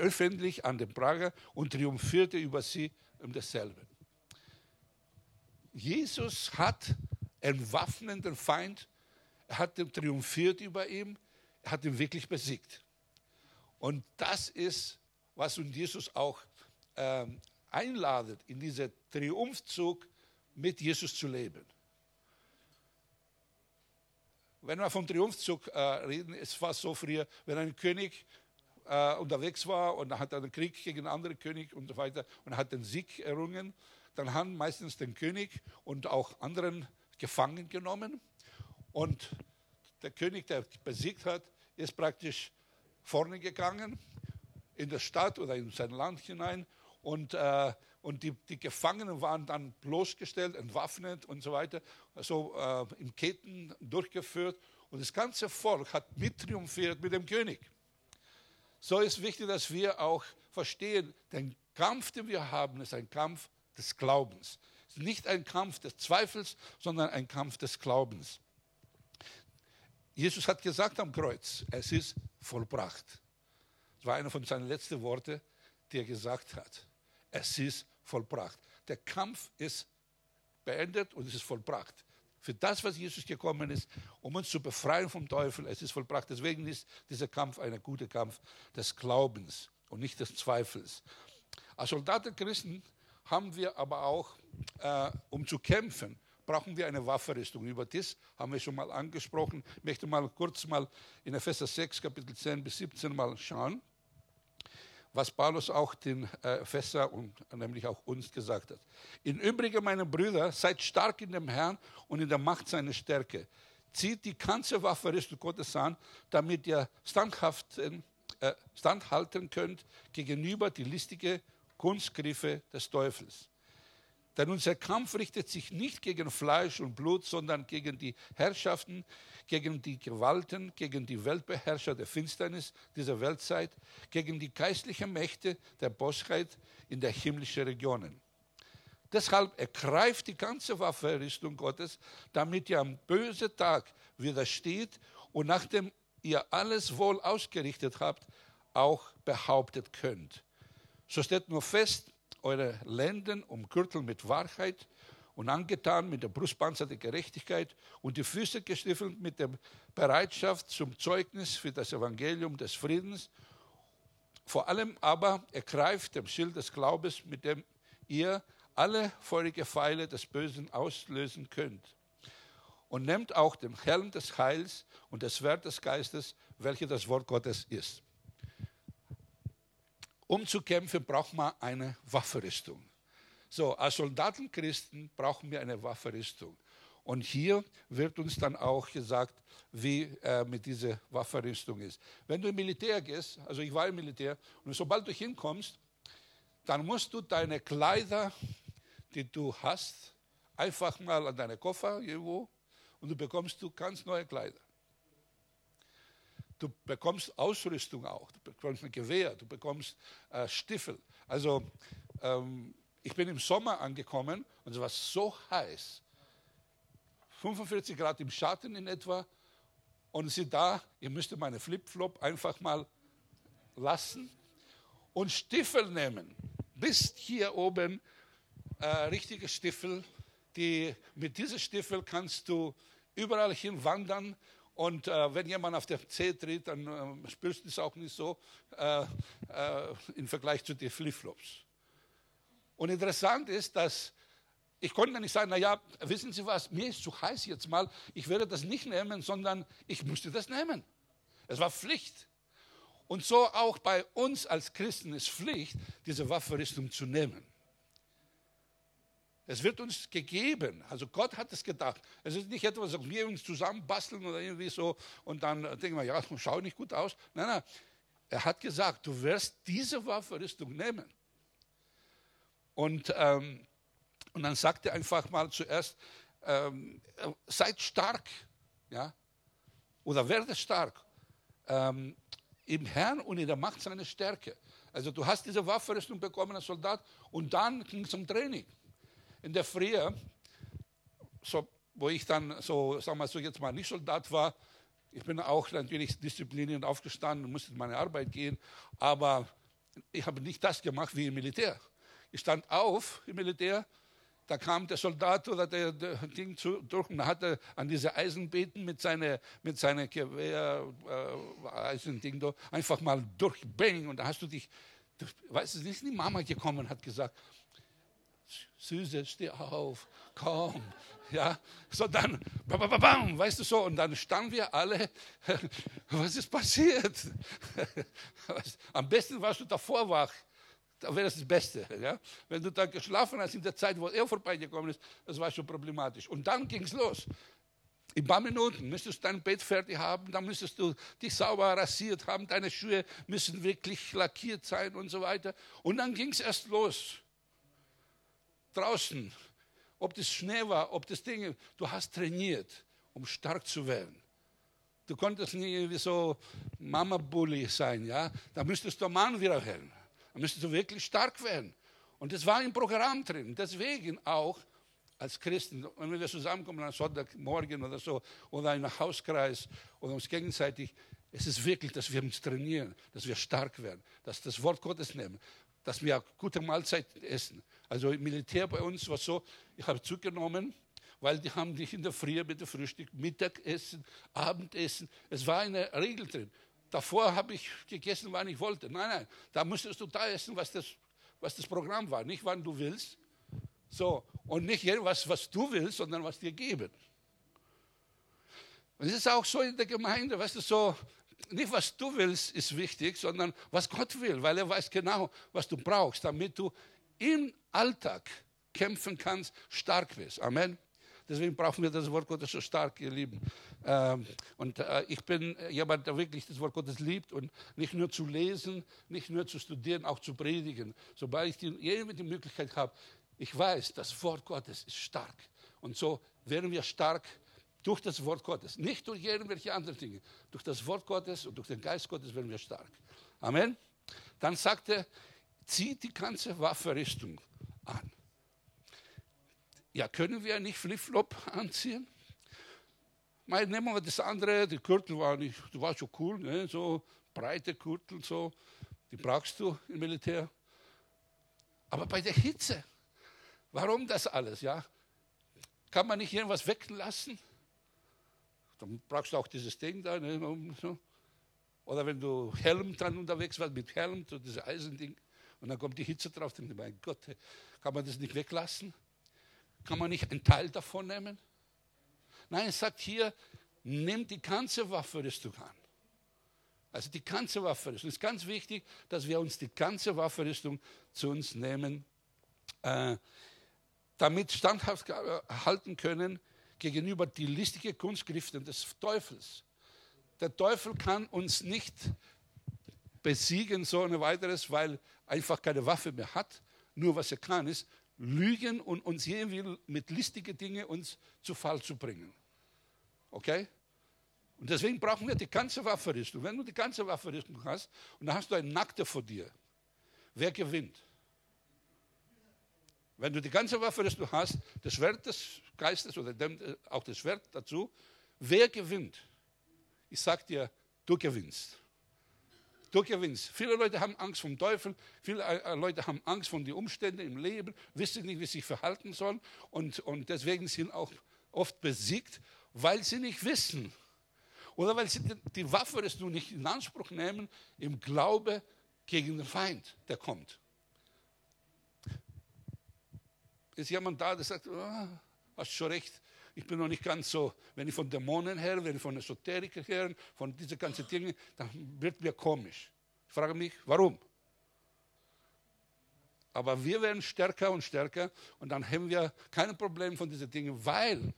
öffentlich an den Prager und triumphierte über sie um dasselbe. Jesus hat entwaffnenden Feind, er hat triumphiert über ihn, er hat ihn wirklich besiegt. Und das ist, was uns Jesus auch ähm, einladet, in diesen Triumphzug mit Jesus zu leben. Wenn wir vom Triumphzug äh, reden, es war so früher, wenn ein König äh, unterwegs war und hat einen Krieg gegen einen anderen König und so weiter und hat den Sieg errungen, dann haben meistens den König und auch anderen gefangen genommen. Und der König, der besiegt hat, ist praktisch vorne gegangen in der Stadt oder in sein Land hinein. Und, äh, und die, die, Gefangenen waren dann bloßgestellt, entwaffnet und so weiter, so äh, in Ketten durchgeführt. Und das ganze Volk hat mittriumphiert mit dem König. So ist wichtig, dass wir auch verstehen, den Kampf, den wir haben, ist ein Kampf des Glaubens. Es ist nicht ein Kampf des Zweifels, sondern ein Kampf des Glaubens. Jesus hat gesagt am Kreuz, es ist vollbracht. Das war einer von seinen letzten Worten, die er gesagt hat. Es ist vollbracht. Der Kampf ist beendet und es ist vollbracht. Für das, was Jesus gekommen ist, um uns zu befreien vom Teufel, es ist vollbracht. Deswegen ist dieser Kampf ein guter Kampf des Glaubens und nicht des Zweifels. Als Soldaten Christen haben wir aber auch, äh, um zu kämpfen, brauchen wir eine Waffenrüstung. Über das haben wir schon mal angesprochen. Ich möchte mal kurz mal in Epheser 6, Kapitel 10 bis 17 mal schauen was Paulus auch den äh, Epheser und nämlich auch uns gesagt hat. In Übrigen, meine Brüder, seid stark in dem Herrn und in der Macht seiner Stärke. Zieht die ganze Waffe Gottes an, damit ihr standhaft, äh, standhalten könnt gegenüber die listige Kunstgriffe des Teufels. Denn unser Kampf richtet sich nicht gegen Fleisch und Blut, sondern gegen die Herrschaften, gegen die Gewalten, gegen die Weltbeherrscher der Finsternis dieser Weltzeit, gegen die geistlichen Mächte der Bosheit in der himmlischen Regionen. Deshalb ergreift die ganze Waffenrüstung Gottes, damit ihr am bösen Tag widersteht und nachdem ihr alles wohl ausgerichtet habt, auch behauptet könnt. So steht nur fest, eure Lenden umgürteln mit Wahrheit und angetan mit der Brustpanzer der Gerechtigkeit und die Füße gestiefelt mit der Bereitschaft zum Zeugnis für das Evangelium des Friedens. Vor allem aber ergreift dem Schild des Glaubens, mit dem ihr alle feurige Pfeile des Bösen auslösen könnt. Und nehmt auch den Helm des Heils und das Schwert des Geistes, welches das Wort Gottes ist. Um zu kämpfen, braucht man eine Waffenrüstung. So, als Soldatenchristen brauchen wir eine Waffenrüstung. Und hier wird uns dann auch gesagt, wie äh, mit dieser Waffenrüstung ist. Wenn du im Militär gehst, also ich war im Militär, und sobald du hinkommst, dann musst du deine Kleider, die du hast, einfach mal an deine Koffer irgendwo und du bekommst du ganz neue Kleider. Du bekommst Ausrüstung auch, du bekommst ein Gewehr, du bekommst äh, Stiefel. Also ähm, ich bin im Sommer angekommen und es war so heiß. 45 Grad im Schatten in etwa. Und sie da, ihr müsst meine Flipflop einfach mal lassen und Stiefel nehmen. Bis hier oben äh, richtige Stiefel. Die, mit diesen Stiefel kannst du überall hin wandern und äh, wenn jemand auf der Zeh tritt, dann äh, spürst du es auch nicht so äh, äh im Vergleich zu den Flipflops. Und interessant ist, dass ich konnte nicht sagen, naja, wissen Sie was, mir ist zu heiß jetzt mal, ich werde das nicht nehmen, sondern ich musste das nehmen. Es war Pflicht. Und so auch bei uns als Christen ist Pflicht, diese Waffenrüstung zu nehmen. Es wird uns gegeben. Also Gott hat es gedacht. Es ist nicht etwas, was wir uns zusammenbasteln oder irgendwie so und dann denken wir, ja, schaut nicht gut aus. Nein, nein. Er hat gesagt, du wirst diese Waffenrüstung nehmen. Und, ähm, und dann sagt er einfach mal zuerst, ähm, seid stark, ja, oder werde stark ähm, im Herrn und in der Macht seiner Stärke. Also du hast diese Waffenrüstung bekommen als Soldat und dann ging es zum Training in der Früh, so, wo ich dann so, sagen wir so, jetzt mal nicht Soldat war, ich bin auch natürlich diszipliniert aufgestanden und musste in meine Arbeit gehen, aber ich habe nicht das gemacht wie im Militär. Ich stand auf im Militär, da kam der Soldat oder der, der Ding zu, durch und hatte an diese Eisenbeeten mit seiner mit seiner Gewehr äh, Eisending einfach mal durchbringen und da hast du dich, weißt du, ist die Mama gekommen und hat gesagt, Süße, steh auf, komm, ja, so dann, bam, bam, bam, weißt du so, und dann standen wir alle, was ist passiert? Am besten warst du davor wach, da wäre das das Beste. Ja? Wenn du da geschlafen hast in der Zeit, wo er vorbeigekommen ist, das war schon problematisch. Und dann ging es los. In ein paar Minuten müsstest du dein Bett fertig haben, dann müsstest du dich sauber rasiert haben, deine Schuhe müssen wirklich lackiert sein und so weiter. Und dann ging es erst los. Draußen, ob das Schnee war, ob das Ding, du hast trainiert, um stark zu werden. Du konntest nicht irgendwie so Mama-Bully sein, ja? Da müsstest du Mann wieder werden. Da müsstest du wirklich stark werden. Und das war im Programm drin. Deswegen auch als Christen, wenn wir zusammenkommen am Sonntagmorgen oder so, oder in einem Hauskreis oder uns gegenseitig, es ist wirklich, dass wir uns trainieren, dass wir stark werden, dass das Wort Gottes nehmen, dass wir gute Mahlzeiten essen. Also im Militär bei uns war so, ich habe zugenommen, weil die haben dich in der Früh mit dem Frühstück, Mittagessen, Abendessen. Es war eine Regel drin. Davor habe ich gegessen, wann ich wollte. Nein, nein, da musstest du da essen, was das, was das Programm war. Nicht, wann du willst. So, und nicht was, was du willst, sondern was dir geben. Und es ist auch so in der Gemeinde, weißt du, so, nicht was du willst ist wichtig, sondern was Gott will, weil er weiß genau, was du brauchst, damit du im Alltag kämpfen kannst, stark wirst. Amen. Deswegen brauchen wir das Wort Gottes so stark, ihr Lieben. Ähm, und äh, ich bin jemand, der wirklich das Wort Gottes liebt und nicht nur zu lesen, nicht nur zu studieren, auch zu predigen. Sobald ich die, die Möglichkeit habe, ich weiß, das Wort Gottes ist stark. Und so werden wir stark durch das Wort Gottes. Nicht durch irgendwelche anderen Dinge. Durch das Wort Gottes und durch den Geist Gottes werden wir stark. Amen. Dann sagte zieht die ganze Waffenrüstung an. Ja, können wir nicht Flipflop anziehen? Mal nehmen wir das andere, die Gürtel war nicht, die war schon cool, ne? so breite Gürtel, so, die brauchst du im Militär. Aber bei der Hitze, warum das alles, ja? Kann man nicht irgendwas weglassen? Dann brauchst du auch dieses Ding da. Ne? Oder wenn du Helm dann unterwegs warst, mit Helm, so dieses Eisending, und dann kommt die Hitze drauf, dann mein Gott, kann man das nicht weglassen? Kann man nicht einen Teil davon nehmen? Nein, es sagt hier, nimm die ganze Waffenrüstung an. Also die ganze Waffenrüstung. Es ist ganz wichtig, dass wir uns die ganze Waffenrüstung zu uns nehmen, äh, damit standhaft halten können gegenüber die listige Kunstgriften des Teufels. Der Teufel kann uns nicht besiegen, so ein weiteres, weil einfach keine Waffe mehr hat. Nur was er kann, ist lügen und uns irgendwie mit listigen Dingen uns zu Fall zu bringen. Okay? Und deswegen brauchen wir die ganze Waffenrüstung. Wenn du die ganze Waffenrüstung hast und dann hast du einen Nackter vor dir, wer gewinnt? Wenn du die ganze Waffenrüstung hast, das Schwert des Geistes oder äh, auch das Schwert dazu, wer gewinnt? Ich sag dir, du gewinnst. Du gewinnst. Viele Leute haben Angst vom Teufel, viele äh, Leute haben Angst vor den Umständen im Leben, wissen nicht, wie sie sich verhalten sollen und, und deswegen sind auch oft besiegt, weil sie nicht wissen. Oder weil sie die Waffe des du nicht in Anspruch nehmen im Glaube gegen den Feind, der kommt. Ist jemand da, der sagt, oh, hast schon recht, ich bin noch nicht ganz so, wenn ich von Dämonen her, wenn ich von Esoteriker her, von diesen ganzen Dingen, dann wird mir komisch. Ich frage mich, warum? Aber wir werden stärker und stärker und dann haben wir kein Problem von diesen Dingen, weil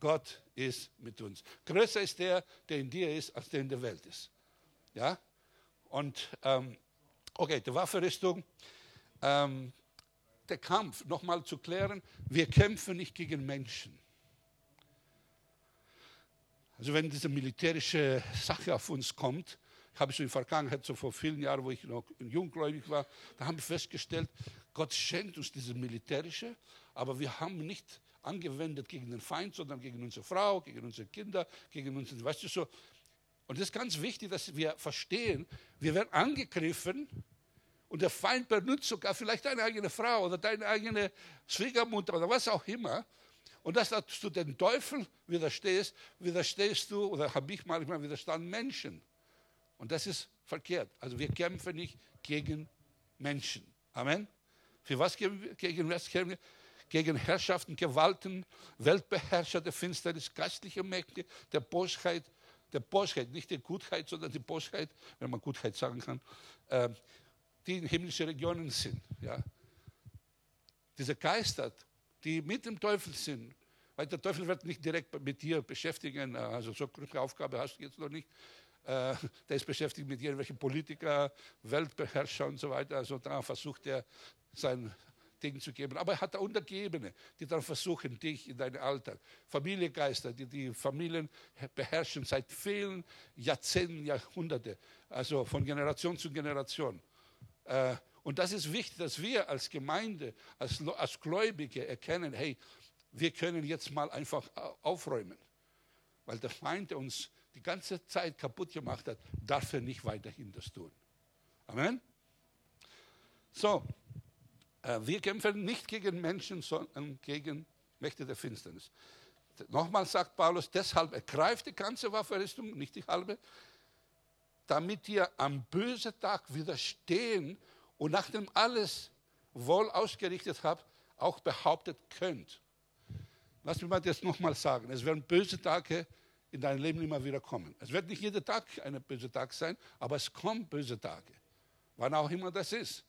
Gott ist mit uns. Größer ist der, der in dir ist, als der in der Welt ist. Ja? Und, ähm, okay, die Waffenrüstung. Ähm, der Kampf, nochmal zu klären, wir kämpfen nicht gegen Menschen. Also wenn diese militärische Sache auf uns kommt, habe ich in der Vergangenheit, so vor vielen Jahren, wo ich noch junggläubig war, da haben wir festgestellt, Gott schenkt uns diese militärische, aber wir haben nicht angewendet gegen den Feind, sondern gegen unsere Frau, gegen unsere Kinder, gegen unsere, weißt du so. Und das ist ganz wichtig, dass wir verstehen, wir werden angegriffen Und der Feind benutzt sogar vielleicht deine eigene Frau oder deine eigene Schwiegermutter oder was auch immer. Und dass du den Teufel widerstehst, widerstehst du, oder habe ich manchmal widerstanden, Menschen. Und das ist verkehrt. Also wir kämpfen nicht gegen Menschen. Amen. Für was gegen was kämpfen wir? Gegen Herrschaften, Gewalten, Weltbeherrscher der Finsternis, geistliche Mächte, der Bosheit, der Bosheit, nicht die Gutheit, sondern die Bosheit, wenn man Gutheit sagen kann, äh, die in himmlischen Regionen sind. Ja. Diese Geister, die mit dem Teufel sind, weil der Teufel wird nicht direkt mit dir beschäftigen, also so eine Aufgabe hast du jetzt noch nicht. Äh, der ist beschäftigt mit irgendwelchen Politiker, Weltbeherrscher und so weiter. Also da versucht er sein Ding zu geben. Aber er hat Untergebene, die dann versuchen, dich in deinen Alltag, Familiengeister, die die Familien beherrschen seit vielen Jahrzehnten, Jahrhunderten, also von Generation zu Generation. Äh, und das ist wichtig, dass wir als Gemeinde, als, als Gläubige erkennen, hey, wir können jetzt mal einfach aufräumen. Weil der Feind uns die ganze Zeit kaputt gemacht hat, darf er nicht weiterhin das tun. Amen. So, äh, wir kämpfen nicht gegen Menschen, sondern gegen Mächte der Finsternis. Nochmal sagt Paulus, deshalb ergreift die ganze Waffenrüstung, nicht die halbe, damit ihr am bösen Tag widerstehen und nachdem alles wohl ausgerichtet habt, auch behauptet könnt. Lass mich mal das nochmal sagen. Es werden böse Tage in deinem Leben immer wieder kommen. Es wird nicht jeder Tag ein böser Tag sein, aber es kommen böse Tage. Wann auch immer das ist.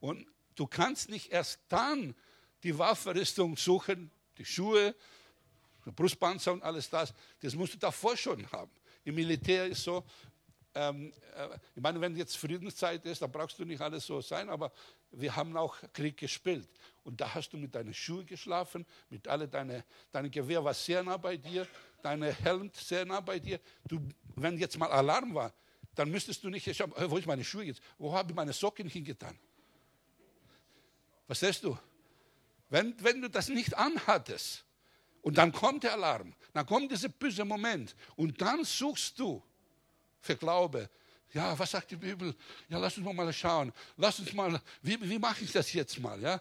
Und du kannst nicht erst dann die Waffenrüstung suchen, die Schuhe, Brustpanzer und alles das. Das musst du davor schon haben. Im Militär ist so, ähm, äh, ich meine, wenn jetzt Friedenszeit ist, dann brauchst du nicht alles so sein, aber wir haben auch Krieg gespielt. Und da hast du mit deinen Schuhen geschlafen, mit alle deine, dein Gewehr war sehr nah bei dir, deine Helm sehr nah bei dir. Du, wenn jetzt mal Alarm war, dann müsstest du nicht schauen, wo ist meine Schuhe jetzt? Wo habe ich meine Socken hingetan? Verstehst du? Wenn, wenn du das nicht anhattest und dann kommt der Alarm, dann kommt dieser böse Moment und dann suchst du für Glaube. Ja, was sagt die Bibel? Ja, lass uns mal schauen. Lass uns mal, wie, wie mache ich das jetzt mal? Ja?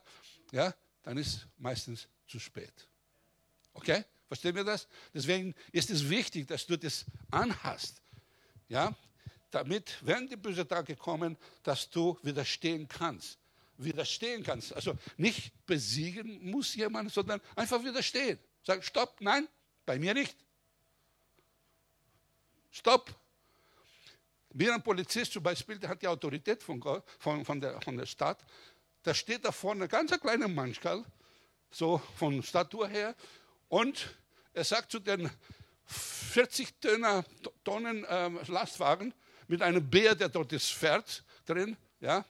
ja, dann ist meistens zu spät. Okay? Verstehen wir das? Deswegen ist es wichtig, dass du das anhast. Ja? Damit, wenn die bösen Tage kommen, dass du widerstehen kannst. Widerstehen kannst. Also nicht besiegen muss jemand, sondern einfach widerstehen. Sag, stopp, nein, bei mir nicht. Stopp, wie ein Polizist zum Beispiel, der hat die Autorität von, von, von, der, von der Stadt. Da steht da vorne ein ganz kleiner Manschkal, so von Statur her, und er sagt zu den 40 Tonnen, Tonnen ähm, Lastwagen mit einem Bär, der dort ist, fährt drin, ja,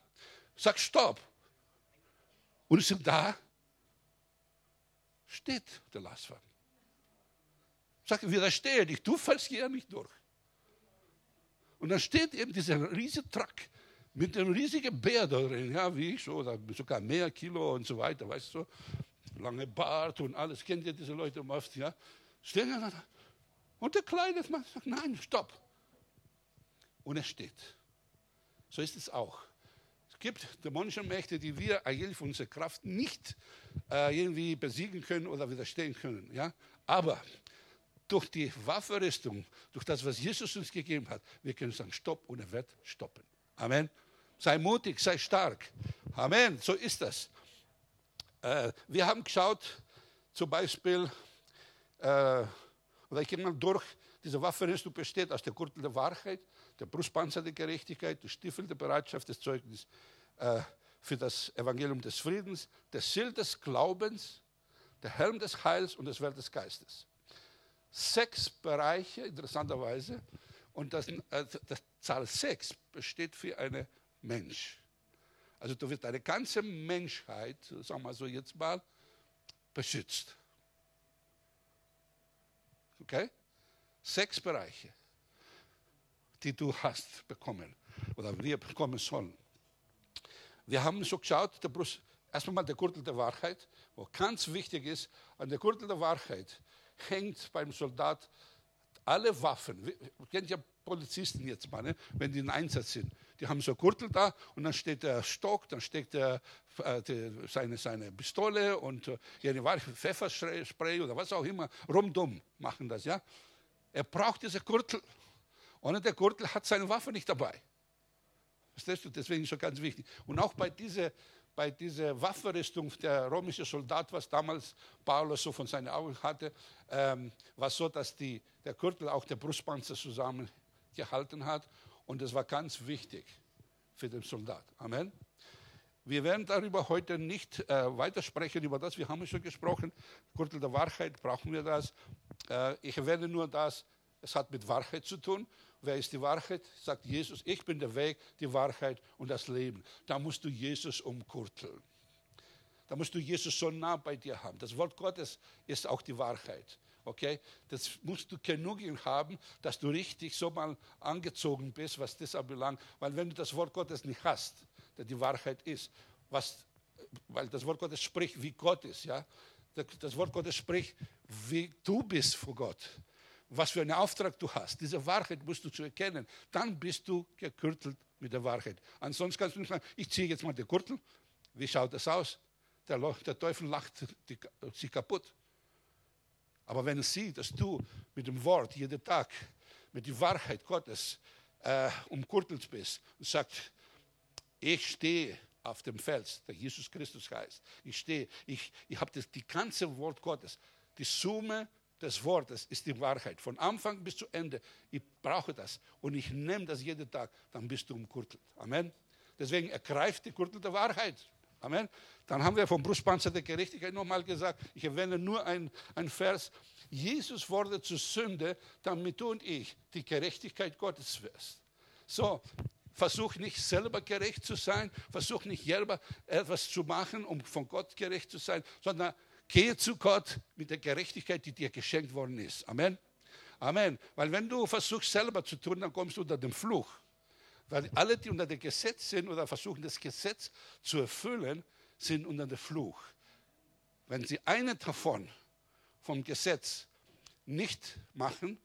sagt Stopp. Und ist da, steht der Lastwagen. Sagt, widerstehe dich, du fällst hier nicht durch. Und dann steht eben dieser riesige Truck mit einem riesigen Bär da drin, ja, wie ich so, sogar mehr Kilo und so weiter, weißt du, lange Bart und alles, kennt ihr diese Leute oft, ja, stehen da. Und der kleine Mann sagt, nein, stopp. Und er steht. So ist es auch. Es gibt dämonische Mächte, die wir eigentlich von unserer Kraft nicht äh, irgendwie besiegen können oder widerstehen können. Ja? Aber durch die Waffenrüstung, durch das, was Jesus uns gegeben hat, wir können sagen, stopp und er wird stoppen. Amen. Sei mutig, sei stark. Amen. So ist das. Äh, wir haben geschaut, zum Beispiel, äh, oder ich gehe mal durch, diese Waffenrüstung besteht aus der Gürtel der Wahrheit, der Brustpanzer der Gerechtigkeit, der Stiefel der Bereitschaft des Zeugnisses äh, für das Evangelium des Friedens, der Schild des Glaubens, der Helm des Heils und das Welt des Geistes sechs Bereiche, interessanterweise. Und das, äh, das Zahl sechs besteht für einen Mensch. Also du wirst deine ganze Menschheit, sagen wir so jetzt mal, beschützt. Okay? Sechs Bereiche, die du hast bekommen oder wir bekommen sollen. Wir haben so geschaut, der Brust, erstmal mal der Gürtel der Wahrheit, wo ganz wichtig ist, an der Gürtel der Wahrheit hängt beim Soldat alle Waffen. Kennt ihr Polizisten jetzt mal, ne, wenn die in Einsatz sind. Die haben so Gürtel da und dann steht der Stock, dann steckt der, äh, die, seine, seine Pistole und äh, ihre Pfefferspray oder was auch immer, rumdumm machen das. ja. Er braucht diese Gürtel. Ohne der Gürtel hat seine Waffe nicht dabei. Verstehst du? Deswegen ist so ganz wichtig. Und auch bei dieser bei dieser Waffenrüstung, der römische Soldat, was damals Paulus so von seinen Augen hatte, ähm, war so, dass die, der Gürtel auch der Brustpanzer zusammengehalten hat. Und das war ganz wichtig für den Soldat. Amen. Wir werden darüber heute nicht äh, weitersprechen, über das, wir haben schon gesprochen. Gürtel der Wahrheit, brauchen wir das. Äh, ich erwähne nur das, es hat mit Wahrheit zu tun. Wer ist die Wahrheit? Sagt Jesus, ich bin der Weg, die Wahrheit und das Leben. Da musst du Jesus umkurteln. Da musst du Jesus so nah bei dir haben. Das Wort Gottes ist auch die Wahrheit. Okay? Das musst du genug haben, dass du richtig so mal angezogen bist, was das anbelangt. Weil wenn du das Wort Gottes nicht hast, der die Wahrheit ist, was, weil das Wort Gottes spricht, wie Gott ist, ja? Das Wort Gottes spricht, wie du bist vor Gott was für einen Auftrag du hast. Diese Wahrheit musst du zu erkennen. Dann bist du gekürtelt mit der Wahrheit. Ansonsten kannst du nicht sagen, ich ziehe jetzt mal den Gürtel. Wie schaut das aus? Der, der Teufel lacht die, sie kaputt. Aber wenn er sieht, dass du mit dem Wort jeden Tag, mit der Wahrheit Gottes äh, umkurtelt bist und sagt, ich stehe auf dem Fels, der Jesus Christus heißt. Ich stehe, ich, ich habe das die ganze Wort Gottes, die Summe des Wortes ist die Wahrheit. Von Anfang bis zu Ende. Ich brauche das. Und ich nehme das jeden Tag. Dann bist du umkurtelt. Amen. Deswegen ergreift die Kurtel der Wahrheit. Amen. Dann haben wir vom Brustpanzer der Gerechtigkeit nochmal gesagt, ich erwähne nur ein, ein Vers. Jesus wurde zur Sünde, damit du und ich die Gerechtigkeit Gottes wirst. So, versuch nicht selber gerecht zu sein, versuch nicht selber etwas zu machen, um von Gott gerecht zu sein, sondern Gehe zu Gott mit der Gerechtigkeit, die dir geschenkt worden ist. Amen. Amen. Weil wenn du versuchst selber zu tun, dann kommst du unter den Fluch. Weil alle, die unter dem Gesetz sind oder versuchen, das Gesetz zu erfüllen, sind unter dem Fluch. Wenn sie einen davon vom Gesetz nicht machen,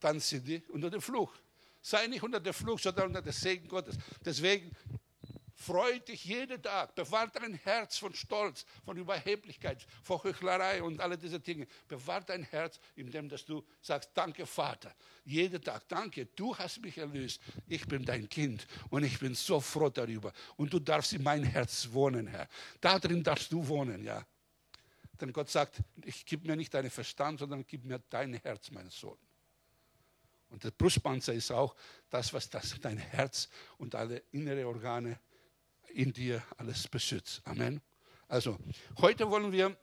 dann sind die unter dem Fluch. Sei nicht unter dem Fluch, sondern unter dem Segen Gottes. Deswegen Freu dich jeden Tag. Bewahr dein Herz von Stolz, von Überheblichkeit, von Heuchlerei und alle diese Dinge. Bewahr dein Herz, indem dass du sagst, danke Vater. Jeden Tag, danke, du hast mich erlöst. Ich bin dein Kind und ich bin so froh darüber. Und du darfst in mein Herz wohnen, Herr. Da drin darfst du wohnen, ja. Denn Gott sagt, ich gebe mir nicht deinen Verstand, sondern gib mir dein Herz, mein Sohn. Und der Brustpanzer ist auch das, was das, dein Herz und alle innere Organe in dir alles beschützt. Amen. Also, heute wollen wir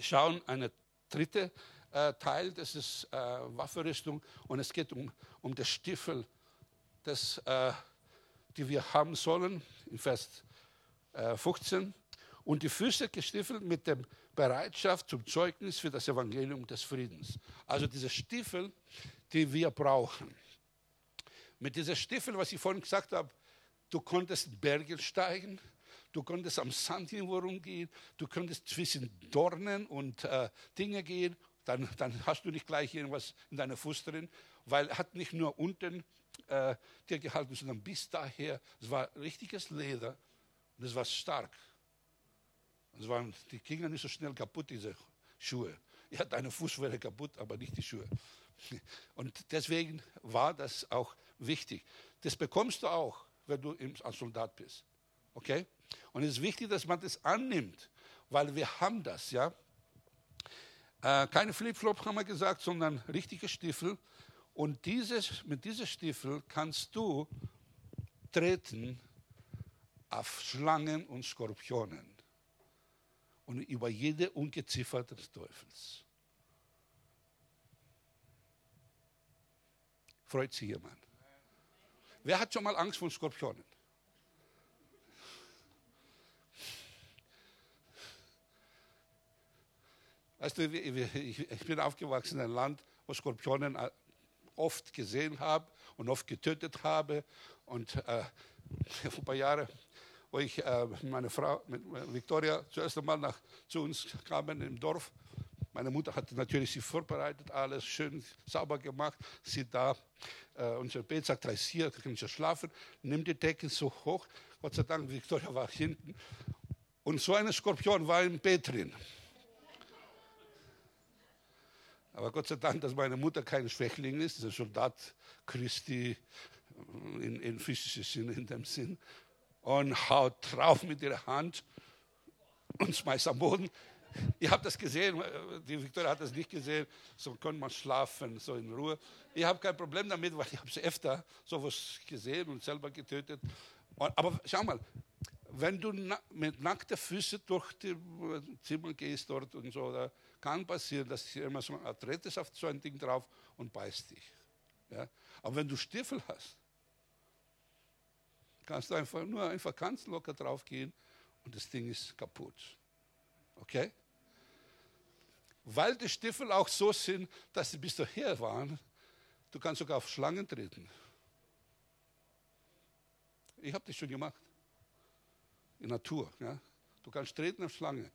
schauen, eine dritte äh, Teil, das ist äh, Waffenrüstung und es geht um, um das Stiefel, das, äh, die wir haben sollen, in Vers 15. Äh, und die Füße gestiefelt mit der Bereitschaft zum Zeugnis für das Evangelium des Friedens. Also diese Stiefel, die wir brauchen. Mit dieser Stiefel, was ich vorhin gesagt habe, Du konntest Berge steigen, du konntest am Sand rumgehen, du konntest zwischen Dornen und äh, Dinge gehen, dann, dann, hast du nicht gleich irgendwas in deiner Fuß drin, weil hat nicht nur unten äh, dir gehalten, sondern bis daher, es war richtiges Leder und es war stark. Es waren, die gingen nicht so schnell kaputt, diese Schuhe. Ja, deine Fuß wäre kaputt, aber nicht die Schuhe. Und deswegen war das auch wichtig. Das bekommst du auch wenn du als Soldat bist. Okay? Und es ist wichtig, dass man das annimmt, weil wir haben das, ja. Äh, keine Flipflop haben wir gesagt, sondern richtige Stiefel. Und dieses, mit diesen Stiefel kannst du treten auf Schlangen und Skorpionen und über jede Ungeziffer des Teufels. Freut sich jemand? Wer hat schon mal Angst vor Skorpionen? Weißt du, ich bin aufgewachsen in einem Land, wo Skorpionen äh, oft gesehen habe und oft getötet habe. Und äh, vor ein paar Jahren, wo ich äh, meine Frau, mit Victoria, zuerst einmal nach, zu uns kamen im Dorf, Meine Mutter hat natürlich sie vorbereitet, alles schön sauber gemacht. Sie da, äh, unser Bett sagt, da ist hier, da kann ich schlafen. Nimm die Decke so hoch. Gott sei Dank, Victoria war hinten. Und so ein Skorpion war im Bett drin. Aber Gott sei Dank, dass meine Mutter kein Schwächling ist, ein Soldat Christi in, in physischen Sinn, in dem Sinn. Und haut drauf mit ihrer Hand und schmeißt am Boden. Ihr habt das gesehen, die Victoria hat das nicht gesehen, so konnte man schlafen, so in Ruhe. Ich habe kein Problem damit, weil ich habe es öfter sowas gesehen und selber getötet. Aber schau mal, wenn du mit nackten Füßen durch das Zimmer gehst dort und so, da kann passieren, dass immer so ein Arthritis auf so ein Ding drauf und beißt dich. Ja? Aber wenn du Stiefel hast, kannst du einfach nur einfach ganz locker drauf gehen und das Ding ist kaputt. Okay? Weil die Stiefel auch so sind, dass sie bis daher waren, du kannst sogar auf Schlangen treten. Ich habe das schon gemacht. In Natur. Ja? Du kannst treten auf Schlange.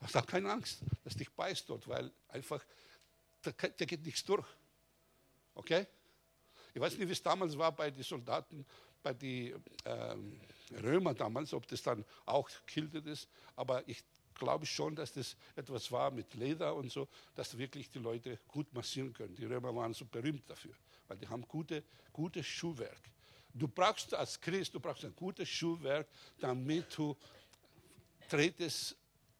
Hast auch keine Angst, dass dich beißt dort, weil einfach, da, da geht nichts durch. Okay? Ich weiß nicht, wie es damals war bei den Soldaten, bei den ähm, Römer damals, ob das dann auch gekiltet ist, aber ich glaube schon, dass das etwas war mit Leder und so, dass wirklich die Leute gut massieren können. Die Römer waren so berühmt dafür, weil die haben gute, gutes Schuhwerk. Du brauchst als Christ, du brauchst ein gutes Schuhwerk, damit du tretest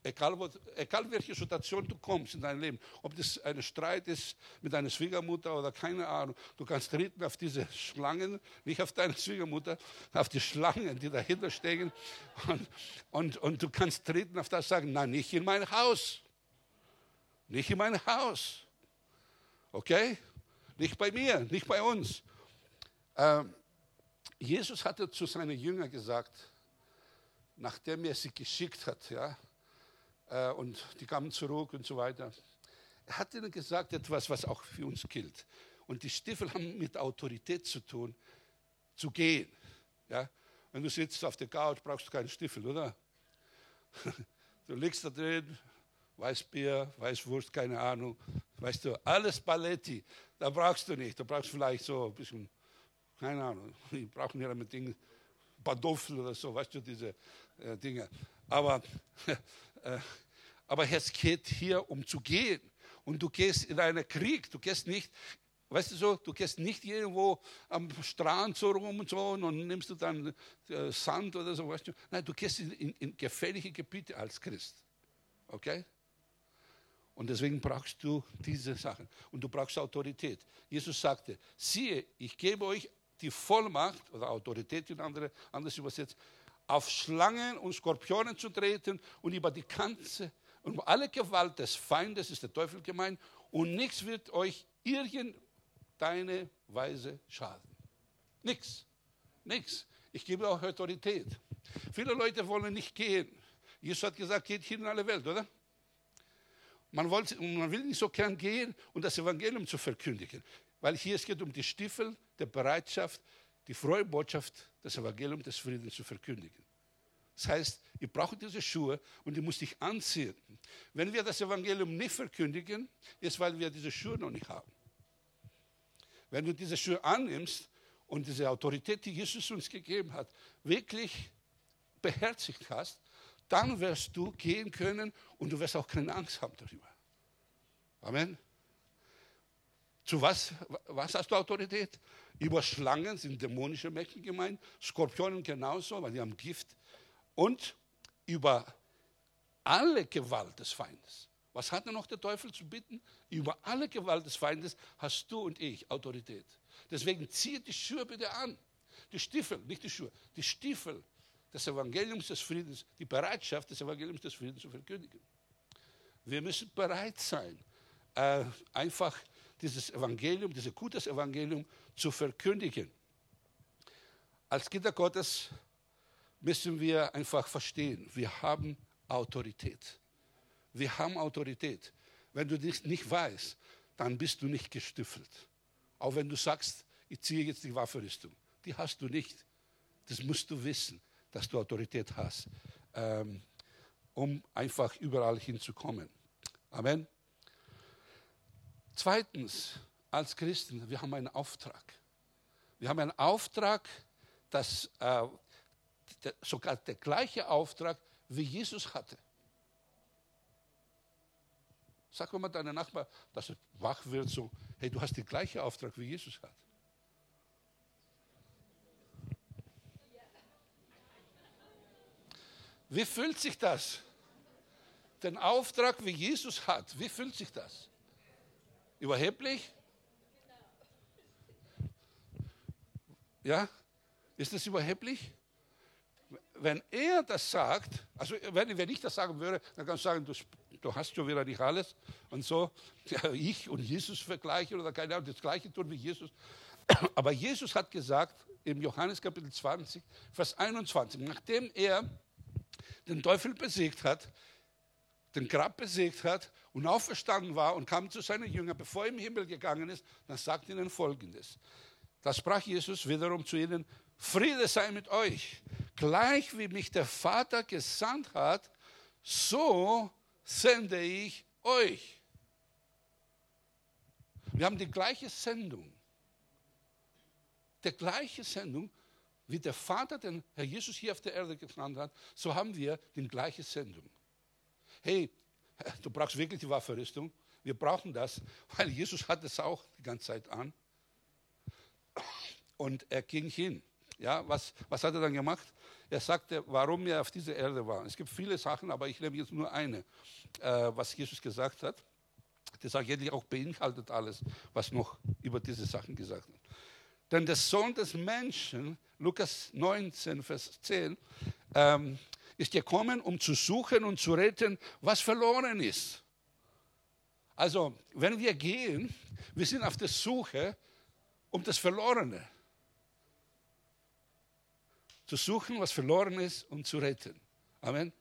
Egal, wo, egal welche Situation du kommst in deinem Leben, ob das ein Streit ist mit deiner Schwiegermutter oder keine Ahnung, du kannst treten auf diese Schlangen, nicht auf deine Schwiegermutter, auf die Schlangen, die dahinter stehen und, und, und du kannst treten auf das sagen, nein, nicht in mein Haus, nicht in mein Haus, okay, nicht bei mir, nicht bei uns. Ähm, Jesus hatte zu seinen Jüngern gesagt, nachdem er sie geschickt hat, ja, äh, und die kamen zurück und so weiter. Er hat ihnen gesagt etwas, was auch für uns gilt. Und die Stiefel haben mit Autorität zu tun, zu gehen. Ja? Wenn du sitzt auf der Couch, brauchst du keinen Stiefel, oder? Du liegst da drin, Weißbier, Weißwurst, keine Ahnung, weißt du, alles Balletti, da brauchst du nicht. Da brauchst du vielleicht so ein bisschen, keine Ahnung, die brauchen ja mit Dingen, Badoffel oder so, weißt du, diese äh, Dinge. Aber aber es geht hier um zu gehen. Und du gehst in einen Krieg, du gehst nicht, weißt du so, du gehst nicht irgendwo am Strand so rum und so und nimmst du dann äh, Sand oder so, weißt du. Nein, du gehst in, in, in gefährliche Gebiete als Christ. Okay? Und deswegen brauchst du diese Sachen. Und du brauchst Autorität. Jesus sagte, siehe, ich gebe euch die Vollmacht oder Autorität in andere, anders übersetzt, auf Schlangen und Skorpionen zu treten und über die ganze und alle Gewalt des Feindes ist der Teufel gemeint und nichts wird euch irgendeine Weise schaden. Nichts. Nichts. Ich gebe auch Autorität. Viele Leute wollen nicht gehen. Jesus hat gesagt, geht hin in alle Welt, oder? Man, wollte, man will nicht so gern gehen und das Evangelium zu verkündigen, weil hier es geht um die Stiefel der Bereitschaft, die frohe Botschaft, das Evangelium des Friedens zu verkündigen. Das heißt, ich brauche diese Schuhe und ich muss dich anziehen. Wenn wir das Evangelium nicht verkündigen, ist, weil wir diese Schuhe noch nicht haben. Wenn du diese Schuhe annimmst und diese Autorität, die Jesus uns gegeben hat, wirklich beherzigt hast, dann wirst du gehen können und du wirst auch keine Angst haben darüber. Amen. Zu was, was hast du Autorität? Über Schlangen sind dämonische Mächte gemeint, Skorpionen genauso, weil die haben Gift. Und über alle Gewalt des Feindes. Was hat denn noch der Teufel zu bitten? Über alle Gewalt des Feindes hast du und ich Autorität. Deswegen ziehe die Schuhe bitte an. Die Stiefel, nicht die Schuhe, die Stiefel des Evangeliums des Friedens, die Bereitschaft des Evangeliums des Friedens zu verkündigen. Wir müssen bereit sein, äh, einfach dieses Evangelium, dieses gutes Evangelium zu verkündigen. Als Kinder Gottes müssen wir einfach verstehen, wir haben Autorität. Wir haben Autorität. Wenn du das nicht weißt, dann bist du nicht gestiefelt. Auch wenn du sagst, ich ziehe jetzt die Waffenrüstung. Die hast du nicht. Das musst du wissen, dass du Autorität hast, ähm, um einfach überall hinzukommen. Amen. Zweitens, als Christen, wir haben einen Auftrag. Wir haben einen Auftrag, dass äh, der, sogar der gleiche Auftrag wie Jesus hatte. Sag mal deinem Nachbar, dass er wach wird, so, hey, du hast den gleichen Auftrag wie Jesus hat. Wie fühlt sich das? Den Auftrag, wie Jesus hat, wie fühlt sich das? Überheblich? Ja? Ist das überheblich? Wenn er das sagt, also wenn, wenn ich das sagen würde, dann kannst du sagen, du, du hast schon wieder nicht alles und so. Ja, ich und Jesus vergleichen oder keine Ahnung, das Gleiche tun wie Jesus. Aber Jesus hat gesagt im Johannes Kapitel 20, Vers 21, nachdem er den Teufel besiegt hat, den Grab besiegt hat und auferstanden war und kam zu seinen Jüngern, bevor er im Himmel gegangen ist, dann sagt ihnen Folgendes. Da sprach Jesus wiederum zu ihnen, Friede sei mit euch. Gleich wie mich der Vater gesandt hat, so sende ich euch. Wir haben die gleiche Sendung. Die gleiche Sendung, wie der Vater den Herr Jesus hier auf der Erde gesandt hat, so haben wir die gleiche Sendung hey, du brauchst wirklich die Waffenrüstung. Wir brauchen das, weil Jesus hat es auch die ganze Zeit an. Und er ging hin. Ja, was, was hat er dann gemacht? Er sagte, warum er auf dieser Erde war. Es gibt viele Sachen, aber ich nehme jetzt nur eine, äh, was Jesus gesagt hat. Das eigentlich auch beinhaltet alles, was noch über diese Sachen gesagt wird. Denn der Sohn des Menschen, Lukas 19, Vers 10, ähm, ist gekommen, um zu suchen und zu retten, was verloren ist. Also, wenn wir gehen, wir sind auf der Suche um das Verlorene. Zu suchen, was verloren ist, um zu retten. Amen.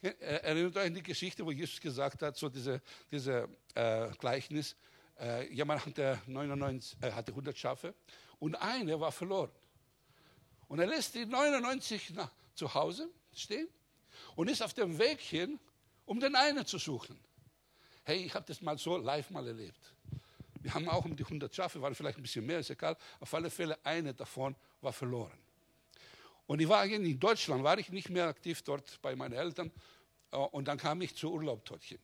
Erinnert euch an die Geschichte, wo Jesus gesagt hat, so diese, diese äh, Gleichnis, äh, jemand hatte, 99, äh, hatte 100 Schafe und eine war verloren. Und er lässt die 99 nach, zu Hause stehen und ist auf dem Weg hin, um den einen zu suchen. Hey, ich habe das mal so live mal erlebt. Wir haben auch um die 100 Schafe, waren vielleicht ein bisschen mehr, ist egal. Auf alle Fälle eine davon war verloren. Und ich war in Deutschland, war ich nicht mehr aktiv dort bei meinen Eltern. Äh, und dann kam ich zu Urlaub dorthin.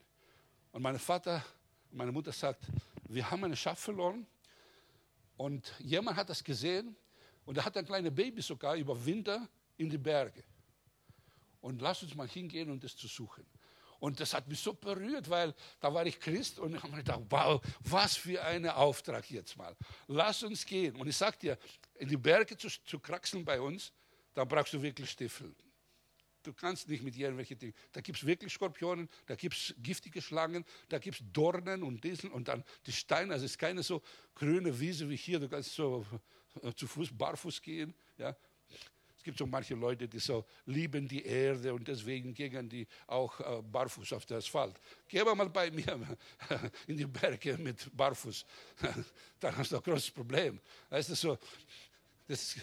Und mein Vater, meine Mutter sagt, wir haben ein Schaf verloren. Und jemand hat das gesehen und er hat ein kleines Baby sogar über Winter in die Berge und lass uns mal hingehen und das zu suchen. Und das hat mich so berührt, weil da war ich Christ und ich habe mir gedacht, wow, was für ein Auftrag jetzt mal. Lass uns gehen. Und ich sage dir, in die Berge zu, zu kraxeln bei uns, da brauchst du wirklich Stiefel. Du kannst nicht mit irgendwelchen Dingen. Da gibt es wirklich Skorpionen, da gibt es giftige Schlangen, da gibt es Dornen und diesen und dann die Steine. Also es ist keine so grüne Wiese wie hier. Du kannst so äh, zu Fuß, barfuß gehen. Ja gibt so manche Leute, die so lieben die Erde und deswegen gehen die auch äh, barfuß auf den Asphalt. Geh aber mal bei mir in die Berge mit barfuß, dann hast du ein großes Problem. Weißt du, so, das,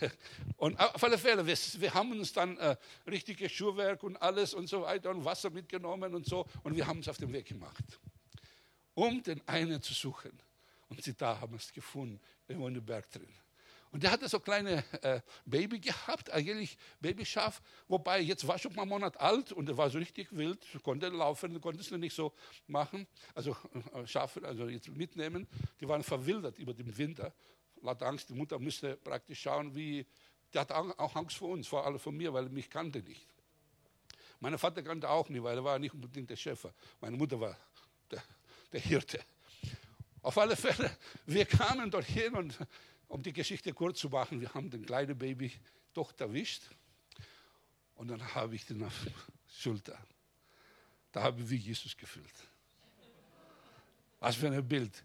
und auf alle Fälle, wir, wir haben uns dann äh, richtiges Schuhwerk und alles und so weiter und Wasser mitgenommen und so und wir haben uns auf den Weg gemacht, um den einen zu suchen. Und sie da haben es gefunden, irgendwo in den Berg drin. Und der hatte so kleine äh, Baby gehabt, eigentlich Babyschaf, wobei jetzt war schon mal einen Monat alt und er war so richtig wild, konnte laufen, konnte es nicht so machen. Also äh, Schafe, also jetzt mitnehmen, die waren verwildert über den Winter. Laut Angst, die Mutter musste praktisch schauen, wie, der hat auch Angst vor uns, vor allem vor mir, weil er mich kannte nicht. Mein Vater kannte auch nicht, weil er war nicht unbedingt der Schäfer. Meine Mutter war der, der Hirte. Auf alle Fälle, wir kamen dorthin und um die Geschichte kurz zu machen, wir haben den kleinen Baby doch erwischt und dann habe ich den auf Schulter. Da habe ich wie Jesus gefühlt. Was für ein Bild.